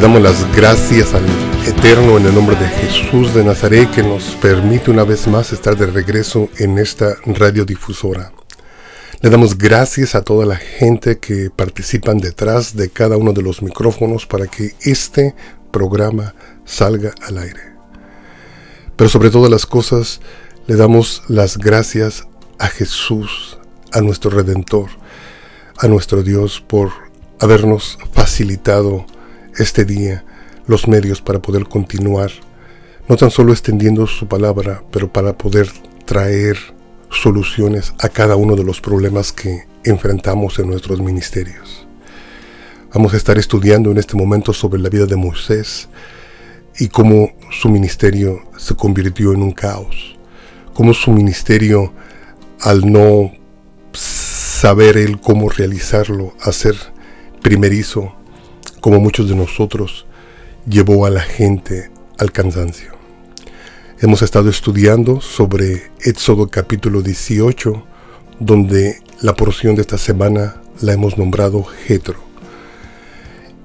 Damos las gracias al Eterno en el nombre de Jesús de Nazaret que nos permite una vez más estar de regreso en esta radiodifusora. Le damos gracias a toda la gente que participan detrás de cada uno de los micrófonos para que este programa salga al aire. Pero sobre todas las cosas, le damos las gracias a Jesús, a nuestro Redentor, a nuestro Dios por habernos facilitado este día los medios para poder continuar, no tan solo extendiendo su palabra, pero para poder traer soluciones a cada uno de los problemas que enfrentamos en nuestros ministerios. Vamos a estar estudiando en este momento sobre la vida de Moisés y cómo su ministerio se convirtió en un caos, cómo su ministerio al no saber él cómo realizarlo, hacer primerizo, como muchos de nosotros, llevó a la gente al cansancio. Hemos estado estudiando sobre Éxodo capítulo 18, donde la porción de esta semana la hemos nombrado Jetro.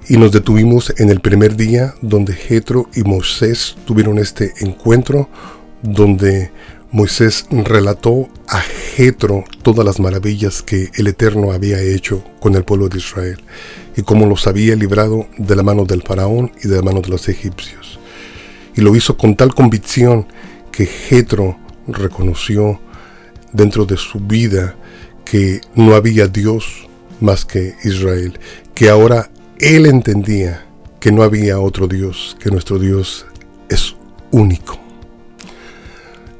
Y nos detuvimos en el primer día donde Jetro y Moisés tuvieron este encuentro, donde Moisés relató a Jetro todas las maravillas que el Eterno había hecho con el pueblo de Israel y cómo los había librado de la mano del faraón y de la mano de los egipcios y lo hizo con tal convicción que Jetro reconoció dentro de su vida que no había Dios más que Israel, que ahora él entendía que no había otro Dios, que nuestro Dios es único.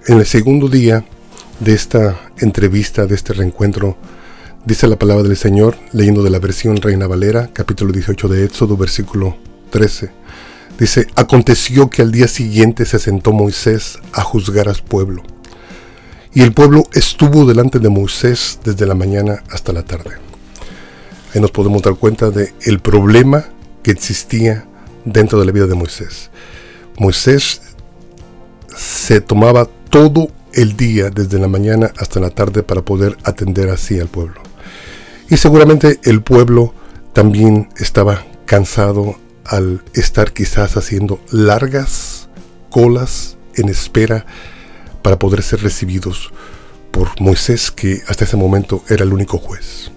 En el segundo día de esta entrevista, de este reencuentro, dice la palabra del Señor, leyendo de la versión Reina Valera, capítulo 18 de Éxodo, versículo 13. Dice, aconteció que al día siguiente se sentó Moisés a juzgar al pueblo. Y el pueblo estuvo delante de Moisés desde la mañana hasta la tarde. Ahí nos podemos dar cuenta de el problema que existía dentro de la vida de Moisés. Moisés se tomaba todo el día desde la mañana hasta la tarde para poder atender así al pueblo. Y seguramente el pueblo también estaba cansado, al estar quizás haciendo largas colas en espera para poder ser recibidos por Moisés, que hasta ese momento era el único juez.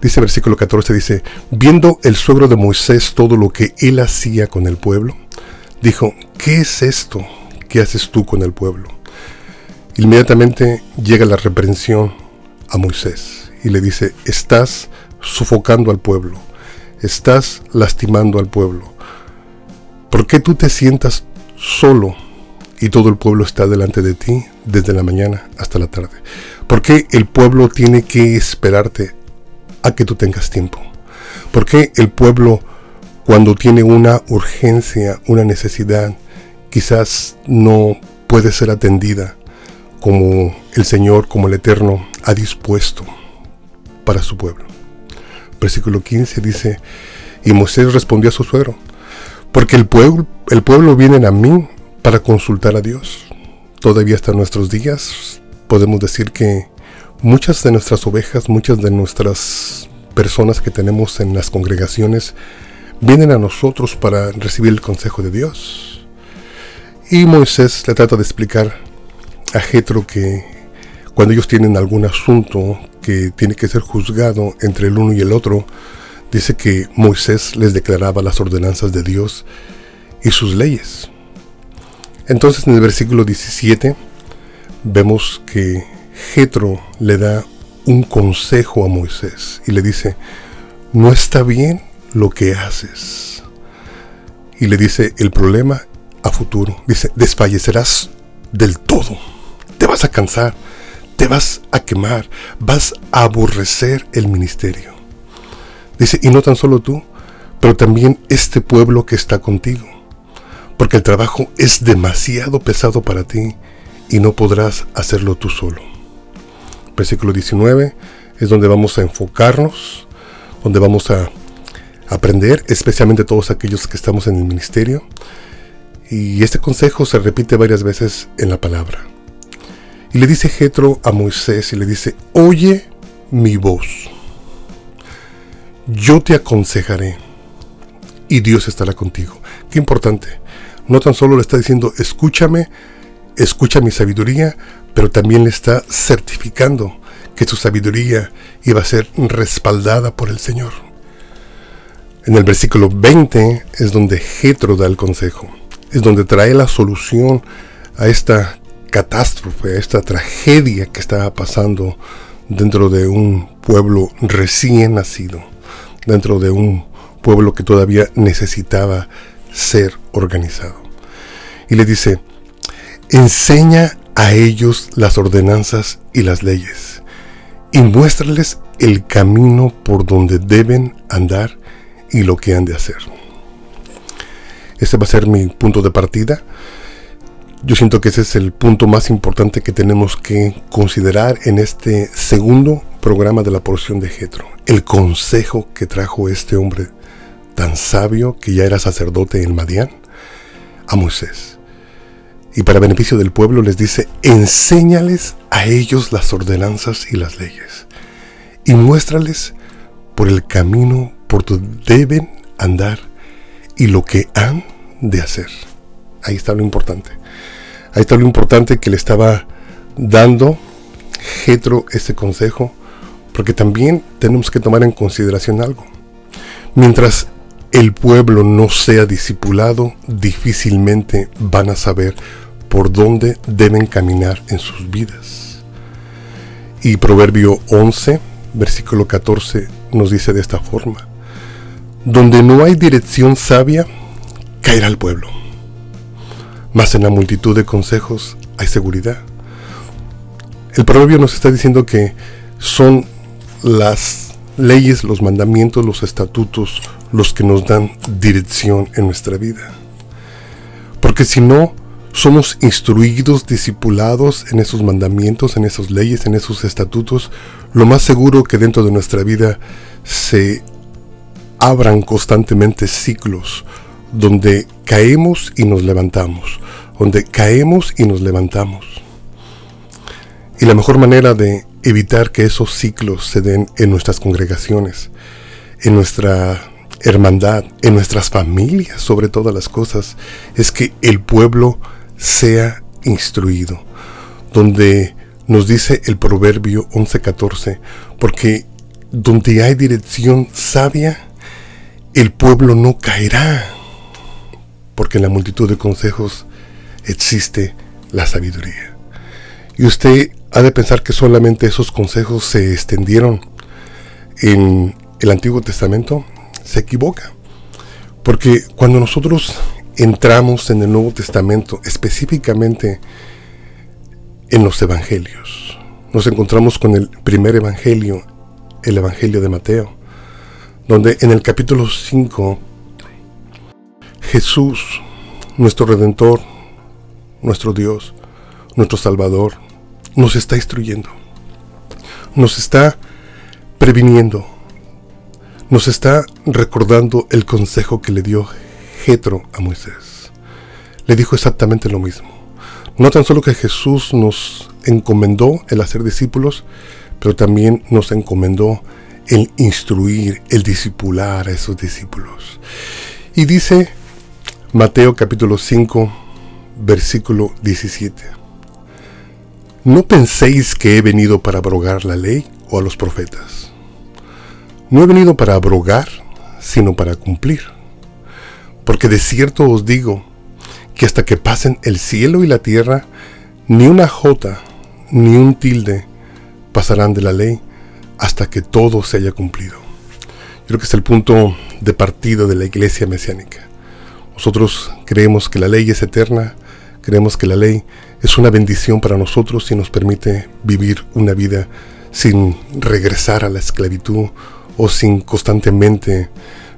Dice versículo 14, dice, viendo el suegro de Moisés todo lo que él hacía con el pueblo, dijo, ¿qué es esto que haces tú con el pueblo? Inmediatamente llega la reprensión a Moisés y le dice, estás sofocando al pueblo estás lastimando al pueblo. ¿Por qué tú te sientas solo y todo el pueblo está delante de ti desde la mañana hasta la tarde? ¿Por qué el pueblo tiene que esperarte a que tú tengas tiempo? ¿Por qué el pueblo cuando tiene una urgencia, una necesidad, quizás no puede ser atendida como el Señor, como el Eterno ha dispuesto para su pueblo? versículo 15 dice, y Moisés respondió a su suegro, porque el pueblo, el pueblo viene a mí para consultar a Dios. Todavía hasta nuestros días podemos decir que muchas de nuestras ovejas, muchas de nuestras personas que tenemos en las congregaciones, vienen a nosotros para recibir el consejo de Dios. Y Moisés le trata de explicar a Jetro que cuando ellos tienen algún asunto que tiene que ser juzgado entre el uno y el otro, dice que Moisés les declaraba las ordenanzas de Dios y sus leyes. Entonces en el versículo 17 vemos que Jetro le da un consejo a Moisés y le dice, no está bien lo que haces. Y le dice el problema a futuro. Dice, desfallecerás del todo. Te vas a cansar te vas a quemar, vas a aborrecer el ministerio. Dice, y no tan solo tú, pero también este pueblo que está contigo, porque el trabajo es demasiado pesado para ti y no podrás hacerlo tú solo. Versículo 19 es donde vamos a enfocarnos, donde vamos a aprender, especialmente todos aquellos que estamos en el ministerio. Y este consejo se repite varias veces en la palabra. Y le dice Jetro a Moisés y le dice, oye mi voz, yo te aconsejaré, y Dios estará contigo. Qué importante. No tan solo le está diciendo, escúchame, escucha mi sabiduría, pero también le está certificando que su sabiduría iba a ser respaldada por el Señor. En el versículo 20 es donde Jetro da el consejo, es donde trae la solución a esta catástrofe, esta tragedia que estaba pasando dentro de un pueblo recién nacido, dentro de un pueblo que todavía necesitaba ser organizado. Y le dice, enseña a ellos las ordenanzas y las leyes, y muéstrales el camino por donde deben andar y lo que han de hacer. Ese va a ser mi punto de partida. Yo siento que ese es el punto más importante que tenemos que considerar en este segundo programa de la porción de Jetro. El consejo que trajo este hombre tan sabio que ya era sacerdote en Madián a Moisés. Y para beneficio del pueblo les dice, enséñales a ellos las ordenanzas y las leyes. Y muéstrales por el camino por donde deben andar y lo que han de hacer. Ahí está lo importante. Ahí está lo importante que le estaba dando Jetro este consejo, porque también tenemos que tomar en consideración algo. Mientras el pueblo no sea discipulado, difícilmente van a saber por dónde deben caminar en sus vidas. Y Proverbio 11, versículo 14 nos dice de esta forma, donde no hay dirección sabia, caerá el pueblo. Mas en la multitud de consejos hay seguridad. El proverbio nos está diciendo que son las leyes, los mandamientos, los estatutos, los que nos dan dirección en nuestra vida. Porque si no, somos instruidos, discipulados en esos mandamientos, en esas leyes, en esos estatutos, lo más seguro que dentro de nuestra vida se abran constantemente ciclos donde caemos y nos levantamos, donde caemos y nos levantamos. Y la mejor manera de evitar que esos ciclos se den en nuestras congregaciones, en nuestra hermandad, en nuestras familias, sobre todas las cosas, es que el pueblo sea instruido. Donde nos dice el proverbio 11:14, porque donde hay dirección sabia, el pueblo no caerá, porque en la multitud de consejos existe la sabiduría. Y usted ha de pensar que solamente esos consejos se extendieron en el Antiguo Testamento se equivoca. Porque cuando nosotros entramos en el Nuevo Testamento, específicamente en los Evangelios, nos encontramos con el primer Evangelio, el Evangelio de Mateo, donde en el capítulo 5 Jesús, nuestro Redentor, nuestro Dios, nuestro Salvador, nos está instruyendo, nos está previniendo, nos está recordando el consejo que le dio Jetro a Moisés. Le dijo exactamente lo mismo. No tan solo que Jesús nos encomendó el hacer discípulos, pero también nos encomendó el instruir, el discipular a esos discípulos. Y dice Mateo capítulo 5, versículo 17. No penséis que he venido para abrogar la ley o a los profetas. No he venido para abrogar, sino para cumplir. Porque de cierto os digo que hasta que pasen el cielo y la tierra, ni una jota, ni un tilde pasarán de la ley hasta que todo se haya cumplido. Yo creo que es el punto de partida de la iglesia mesiánica. Nosotros creemos que la ley es eterna, creemos que la ley es una bendición para nosotros y nos permite vivir una vida sin regresar a la esclavitud o sin constantemente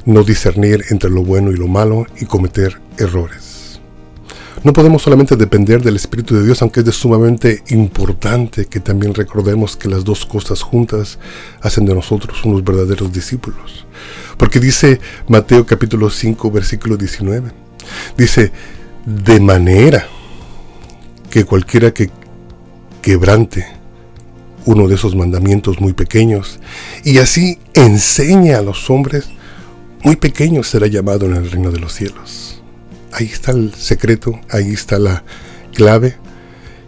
no discernir entre lo bueno y lo malo y cometer errores. No podemos solamente depender del Espíritu de Dios, aunque es de sumamente importante que también recordemos que las dos cosas juntas hacen de nosotros unos verdaderos discípulos. Porque dice Mateo capítulo 5 versículo 19, dice, de manera que cualquiera que quebrante uno de esos mandamientos muy pequeños y así enseña a los hombres, muy pequeño será llamado en el reino de los cielos. Ahí está el secreto, ahí está la clave,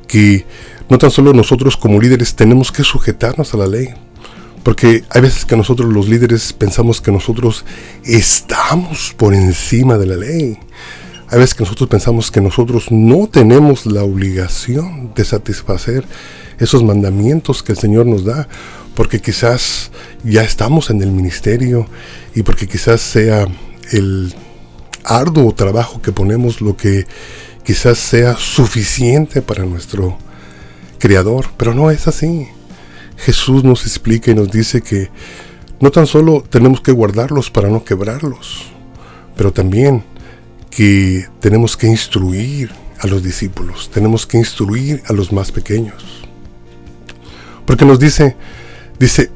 que no tan solo nosotros como líderes tenemos que sujetarnos a la ley, porque hay veces que nosotros los líderes pensamos que nosotros estamos por encima de la ley. Hay veces que nosotros pensamos que nosotros no tenemos la obligación de satisfacer esos mandamientos que el Señor nos da, porque quizás ya estamos en el ministerio y porque quizás sea el arduo trabajo que ponemos lo que quizás sea suficiente para nuestro Creador, pero no es así. Jesús nos explica y nos dice que no tan solo tenemos que guardarlos para no quebrarlos, pero también que tenemos que instruir a los discípulos, tenemos que instruir a los más pequeños. Porque nos dice, dice,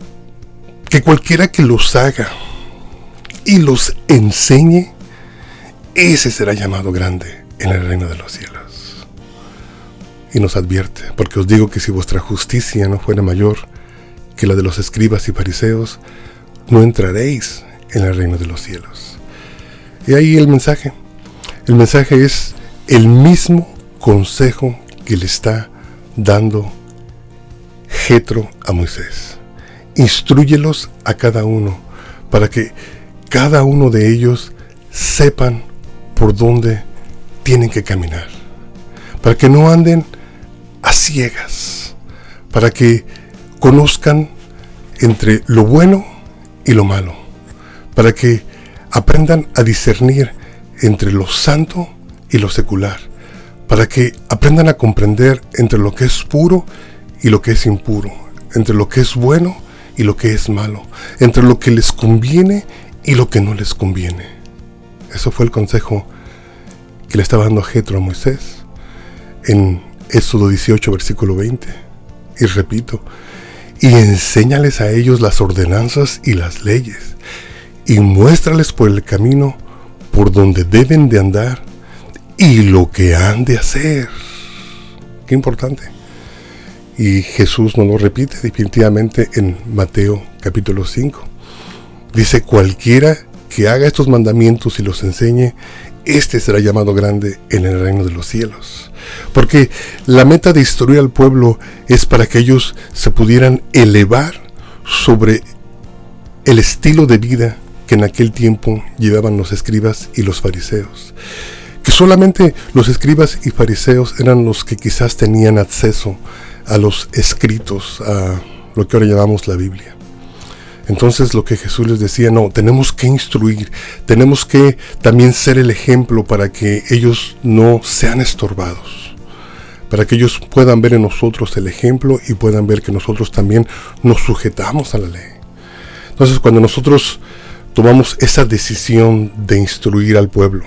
que cualquiera que los haga y los enseñe, ese será llamado grande en el reino de los cielos. Y nos advierte, porque os digo que si vuestra justicia no fuera mayor que la de los escribas y fariseos, no entraréis en el reino de los cielos. Y ahí el mensaje. El mensaje es el mismo consejo que le está dando Jetro a Moisés. Instruyelos a cada uno para que cada uno de ellos sepan por dónde tienen que caminar. Para que no anden a ciegas. Para que conozcan entre lo bueno y lo malo. Para que aprendan a discernir entre lo santo y lo secular, para que aprendan a comprender entre lo que es puro y lo que es impuro, entre lo que es bueno y lo que es malo, entre lo que les conviene y lo que no les conviene. Eso fue el consejo que le estaba dando Jetro a Moisés en Éxodo 18, versículo 20. Y repito, y enséñales a ellos las ordenanzas y las leyes, y muéstrales por el camino por donde deben de andar y lo que han de hacer. Qué importante. Y Jesús nos lo repite definitivamente en Mateo capítulo 5. Dice, cualquiera que haga estos mandamientos y los enseñe, este será llamado grande en el reino de los cielos. Porque la meta de instruir al pueblo es para que ellos se pudieran elevar sobre el estilo de vida que en aquel tiempo llevaban los escribas y los fariseos. Que solamente los escribas y fariseos eran los que quizás tenían acceso a los escritos, a lo que ahora llamamos la Biblia. Entonces lo que Jesús les decía, no, tenemos que instruir, tenemos que también ser el ejemplo para que ellos no sean estorbados, para que ellos puedan ver en nosotros el ejemplo y puedan ver que nosotros también nos sujetamos a la ley. Entonces cuando nosotros tomamos esa decisión de instruir al pueblo.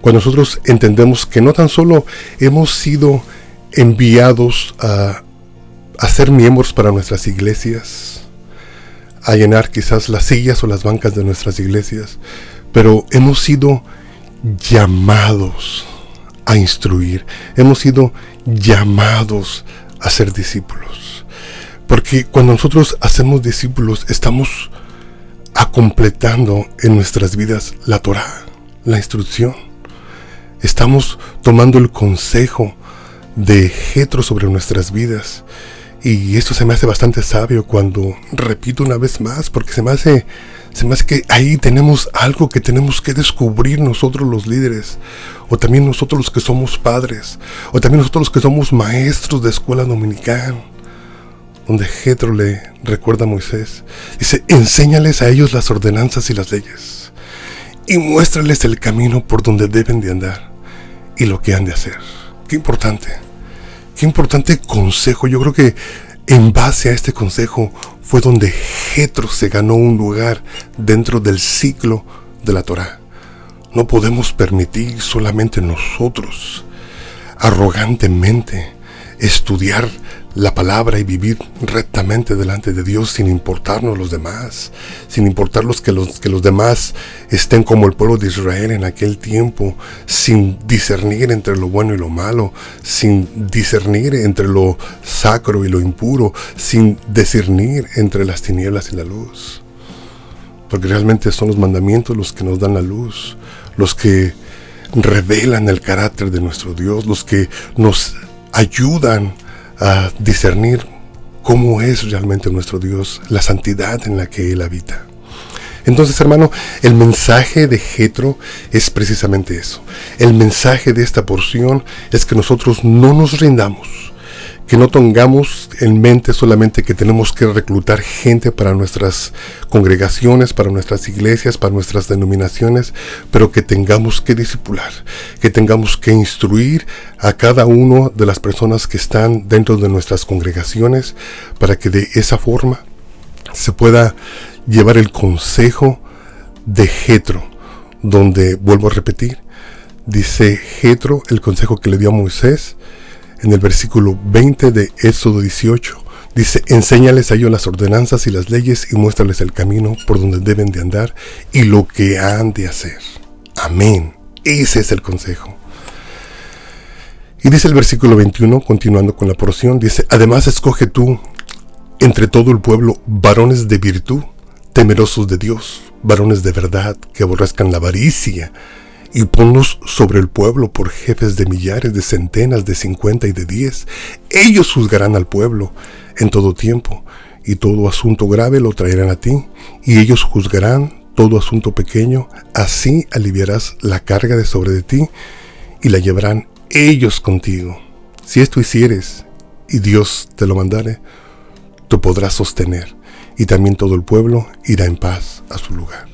Cuando nosotros entendemos que no tan solo hemos sido enviados a, a ser miembros para nuestras iglesias, a llenar quizás las sillas o las bancas de nuestras iglesias, pero hemos sido llamados a instruir, hemos sido llamados a ser discípulos. Porque cuando nosotros hacemos discípulos estamos completando en nuestras vidas la Torah, la instrucción. Estamos tomando el consejo de Jetro sobre nuestras vidas. Y esto se me hace bastante sabio cuando repito una vez más, porque se me hace, se me hace que ahí tenemos algo que tenemos que descubrir nosotros los líderes, o también nosotros los que somos padres, o también nosotros los que somos maestros de escuela dominical donde Jetro le recuerda a Moisés. Dice, enséñales a ellos las ordenanzas y las leyes, y muéstrales el camino por donde deben de andar y lo que han de hacer. Qué importante, qué importante consejo. Yo creo que en base a este consejo fue donde Jetro se ganó un lugar dentro del ciclo de la Torah. No podemos permitir solamente nosotros arrogantemente estudiar la palabra y vivir rectamente delante de Dios sin importarnos los demás, sin importar los que, los que los demás estén como el pueblo de Israel en aquel tiempo, sin discernir entre lo bueno y lo malo, sin discernir entre lo sacro y lo impuro, sin discernir entre las tinieblas y la luz. porque realmente son los mandamientos los que nos dan la luz, los que revelan el carácter de nuestro Dios, los que nos ayudan a discernir cómo es realmente nuestro Dios, la santidad en la que Él habita. Entonces, hermano, el mensaje de Jetro es precisamente eso. El mensaje de esta porción es que nosotros no nos rindamos, que no tengamos en mente solamente que tenemos que reclutar gente para nuestras congregaciones, para nuestras iglesias, para nuestras denominaciones, pero que tengamos que discipular, que tengamos que instruir a cada uno de las personas que están dentro de nuestras congregaciones para que de esa forma se pueda llevar el consejo de Jetro, donde vuelvo a repetir, dice Jetro el consejo que le dio a Moisés, en el versículo 20 de Éxodo 18. Dice, enséñales a ellos las ordenanzas y las leyes y muéstrales el camino por donde deben de andar y lo que han de hacer. Amén. Ese es el consejo. Y dice el versículo 21, continuando con la porción, dice, además escoge tú entre todo el pueblo varones de virtud, temerosos de Dios, varones de verdad, que aborrezcan la avaricia, y ponlos sobre el pueblo por jefes de millares, de centenas, de cincuenta y de diez. Ellos juzgarán al pueblo en todo tiempo, y todo asunto grave lo traerán a ti, y ellos juzgarán todo asunto pequeño, así aliviarás la carga de sobre de ti, y la llevarán ellos contigo. Si esto hicieres, y Dios te lo mandare, tú podrás sostener, y también todo el pueblo irá en paz a su lugar.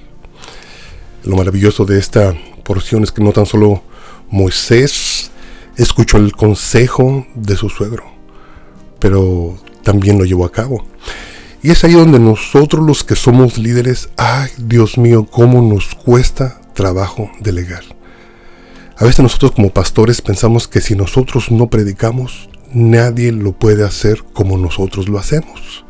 Lo maravilloso de esta porciones que no tan solo Moisés escuchó el consejo de su suegro, pero también lo llevó a cabo. Y es ahí donde nosotros los que somos líderes, ay Dios mío, cómo nos cuesta trabajo delegar. A veces nosotros como pastores pensamos que si nosotros no predicamos, nadie lo puede hacer como nosotros lo hacemos.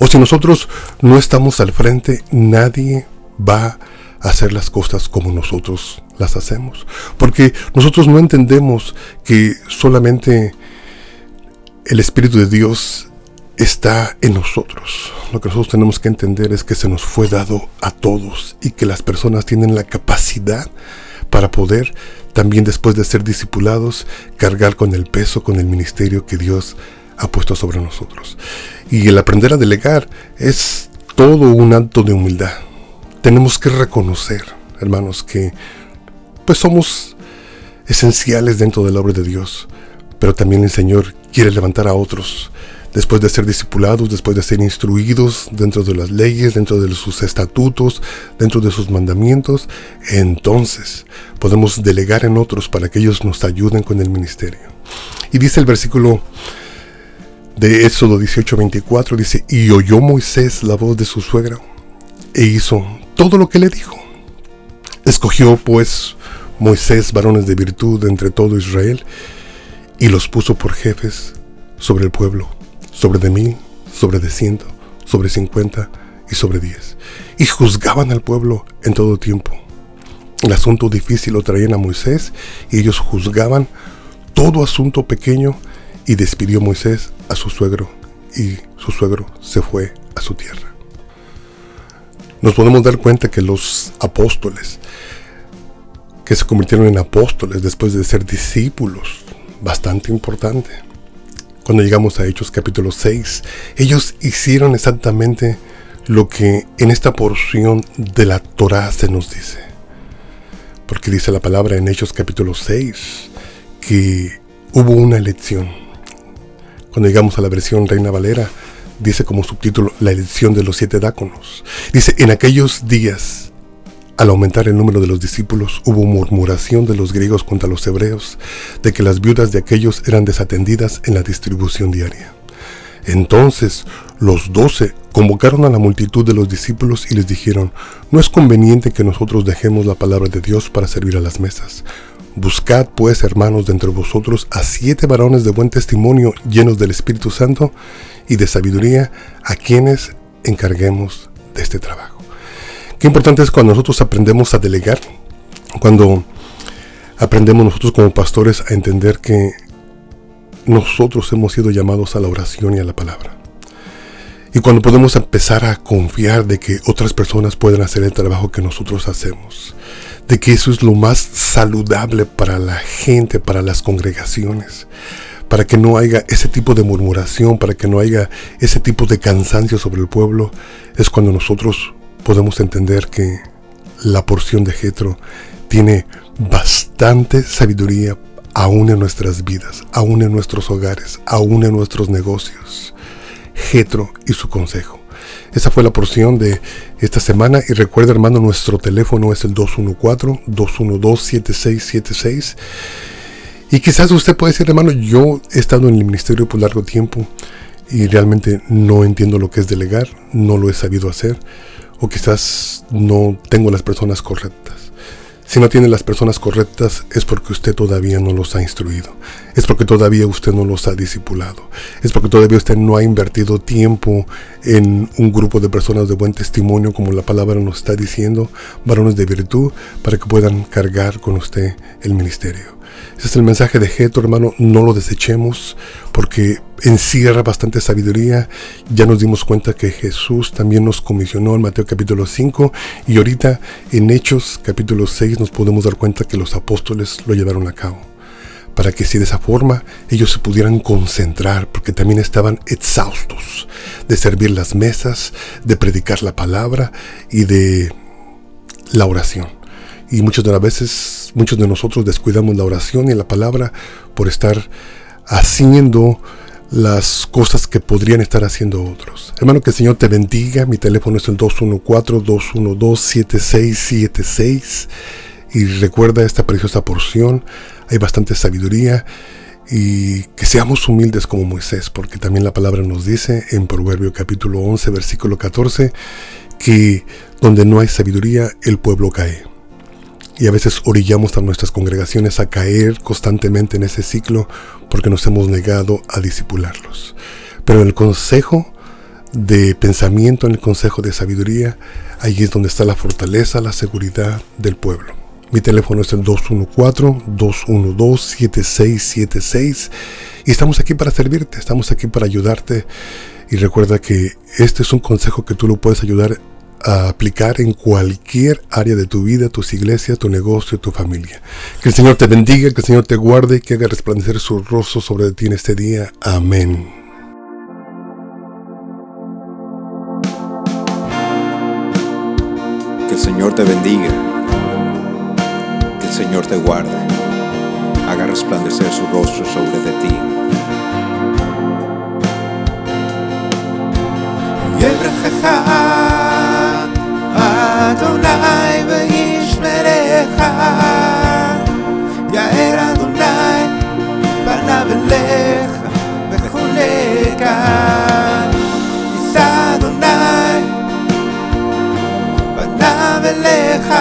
O si nosotros no estamos al frente, nadie va a hacer las cosas como nosotros las hacemos. Porque nosotros no entendemos que solamente el Espíritu de Dios está en nosotros. Lo que nosotros tenemos que entender es que se nos fue dado a todos y que las personas tienen la capacidad para poder también después de ser discipulados cargar con el peso, con el ministerio que Dios ha puesto sobre nosotros. Y el aprender a delegar es todo un acto de humildad tenemos que reconocer, hermanos, que pues somos esenciales dentro de la obra de Dios, pero también el Señor quiere levantar a otros después de ser discipulados, después de ser instruidos dentro de las leyes, dentro de sus estatutos, dentro de sus mandamientos, entonces podemos delegar en otros para que ellos nos ayuden con el ministerio. Y dice el versículo de Éxodo 18:24, dice, y oyó Moisés la voz de su suegra e hizo todo lo que le dijo. Escogió pues Moisés varones de virtud entre todo Israel y los puso por jefes sobre el pueblo, sobre de mil, sobre de ciento, sobre cincuenta y sobre diez. Y juzgaban al pueblo en todo tiempo. El asunto difícil lo traían a Moisés y ellos juzgaban todo asunto pequeño y despidió Moisés a su suegro y su suegro se fue a su tierra nos podemos dar cuenta que los apóstoles, que se convirtieron en apóstoles después de ser discípulos, bastante importante. Cuando llegamos a Hechos capítulo 6, ellos hicieron exactamente lo que en esta porción de la Torá se nos dice. Porque dice la palabra en Hechos capítulo 6 que hubo una elección. Cuando llegamos a la versión Reina Valera, dice como subtítulo la elección de los siete dáconos. Dice, en aquellos días, al aumentar el número de los discípulos, hubo murmuración de los griegos contra los hebreos, de que las viudas de aquellos eran desatendidas en la distribución diaria. Entonces los doce convocaron a la multitud de los discípulos y les dijeron, no es conveniente que nosotros dejemos la palabra de Dios para servir a las mesas. Buscad pues, hermanos, de entre vosotros a siete varones de buen testimonio llenos del Espíritu Santo y de sabiduría a quienes encarguemos de este trabajo. Qué importante es cuando nosotros aprendemos a delegar, cuando aprendemos nosotros como pastores a entender que nosotros hemos sido llamados a la oración y a la palabra. Y cuando podemos empezar a confiar de que otras personas pueden hacer el trabajo que nosotros hacemos, de que eso es lo más saludable para la gente, para las congregaciones, para que no haya ese tipo de murmuración, para que no haya ese tipo de cansancio sobre el pueblo, es cuando nosotros podemos entender que la porción de Jetro tiene bastante sabiduría aún en nuestras vidas, aún en nuestros hogares, aún en nuestros negocios. Jetro y su consejo. Esa fue la porción de esta semana y recuerda hermano, nuestro teléfono es el 214-212-7676. Y quizás usted puede decir, hermano, yo he estado en el ministerio por largo tiempo y realmente no entiendo lo que es delegar, no lo he sabido hacer, o quizás no tengo las personas correctas. Si no tiene las personas correctas es porque usted todavía no los ha instruido. Es porque todavía usted no los ha discipulado. Es porque todavía usted no ha invertido tiempo en un grupo de personas de buen testimonio, como la palabra nos está diciendo, varones de virtud, para que puedan cargar con usted el ministerio. Ese es el mensaje de Geto, hermano. No lo desechemos porque encierra bastante sabiduría. Ya nos dimos cuenta que Jesús también nos comisionó en Mateo capítulo 5 y ahorita en Hechos capítulo 6 nos podemos dar cuenta que los apóstoles lo llevaron a cabo. Para que si de esa forma ellos se pudieran concentrar, porque también estaban exhaustos de servir las mesas, de predicar la palabra y de la oración. Y muchas de las veces, muchos de nosotros descuidamos la oración y la palabra por estar haciendo las cosas que podrían estar haciendo otros. Hermano, que el Señor te bendiga. Mi teléfono es el 214-212-7676. Y recuerda esta preciosa porción. Hay bastante sabiduría. Y que seamos humildes como Moisés, porque también la palabra nos dice en Proverbio capítulo 11, versículo 14, que donde no hay sabiduría, el pueblo cae y a veces orillamos a nuestras congregaciones a caer constantemente en ese ciclo porque nos hemos negado a disipularlos. Pero en el consejo de pensamiento, en el consejo de sabiduría, ahí es donde está la fortaleza, la seguridad del pueblo. Mi teléfono es el 214-212-7676 y estamos aquí para servirte, estamos aquí para ayudarte y recuerda que este es un consejo que tú lo puedes ayudar a aplicar en cualquier área de tu vida, tus iglesias, tu negocio, tu familia. Que el Señor te bendiga, que el Señor te guarde y que haga resplandecer su rostro sobre ti en este día. Amén. Que el Señor te bendiga, que el Señor te guarde, haga resplandecer su rostro sobre de ti. אדוני ואיש מלך יאר אדוני פניו אליך וחונק יישא אדוני פניו אליך